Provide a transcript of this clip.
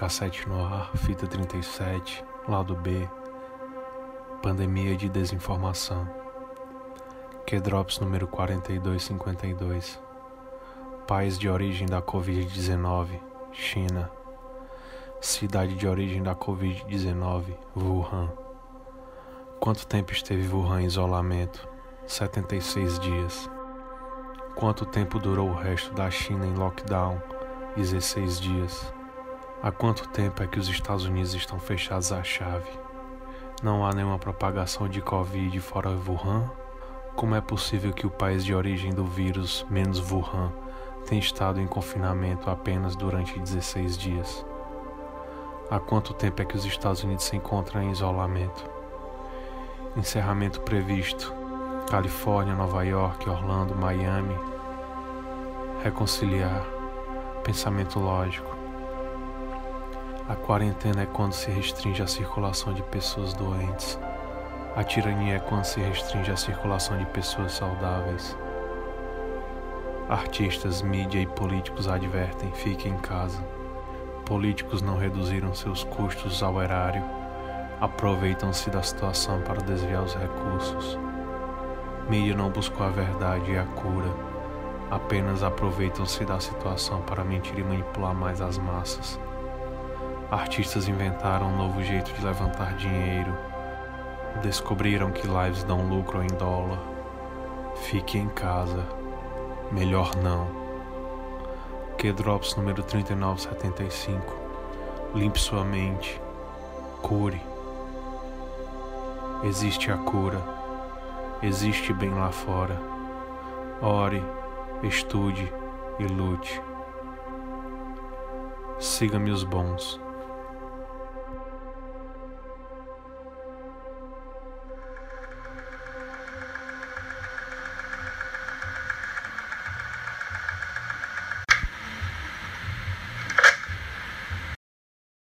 Cassete no ar, fita 37, lado B. Pandemia de desinformação. Q-Drops número 4252. País de origem da Covid-19, China. Cidade de origem da Covid-19, Wuhan. Quanto tempo esteve Wuhan em isolamento? 76 dias. Quanto tempo durou o resto da China em lockdown? 16 dias. Há quanto tempo é que os Estados Unidos estão fechados à chave? Não há nenhuma propagação de Covid fora Wuhan? Como é possível que o país de origem do vírus, menos Wuhan, tenha estado em confinamento apenas durante 16 dias? Há quanto tempo é que os Estados Unidos se encontram em isolamento? Encerramento previsto: Califórnia, Nova York, Orlando, Miami. Reconciliar. Pensamento lógico. A quarentena é quando se restringe a circulação de pessoas doentes. A tirania é quando se restringe a circulação de pessoas saudáveis. Artistas, mídia e políticos advertem: fiquem em casa. Políticos não reduziram seus custos ao erário, aproveitam-se da situação para desviar os recursos. Mídia não buscou a verdade e a cura, apenas aproveitam-se da situação para mentir e manipular mais as massas. Artistas inventaram um novo jeito de levantar dinheiro. Descobriram que lives dão lucro em dólar. Fique em casa. Melhor não. Q-Drops número 3975. Limpe sua mente. Cure. Existe a cura. Existe bem lá fora. Ore, estude e lute. Siga-me os bons.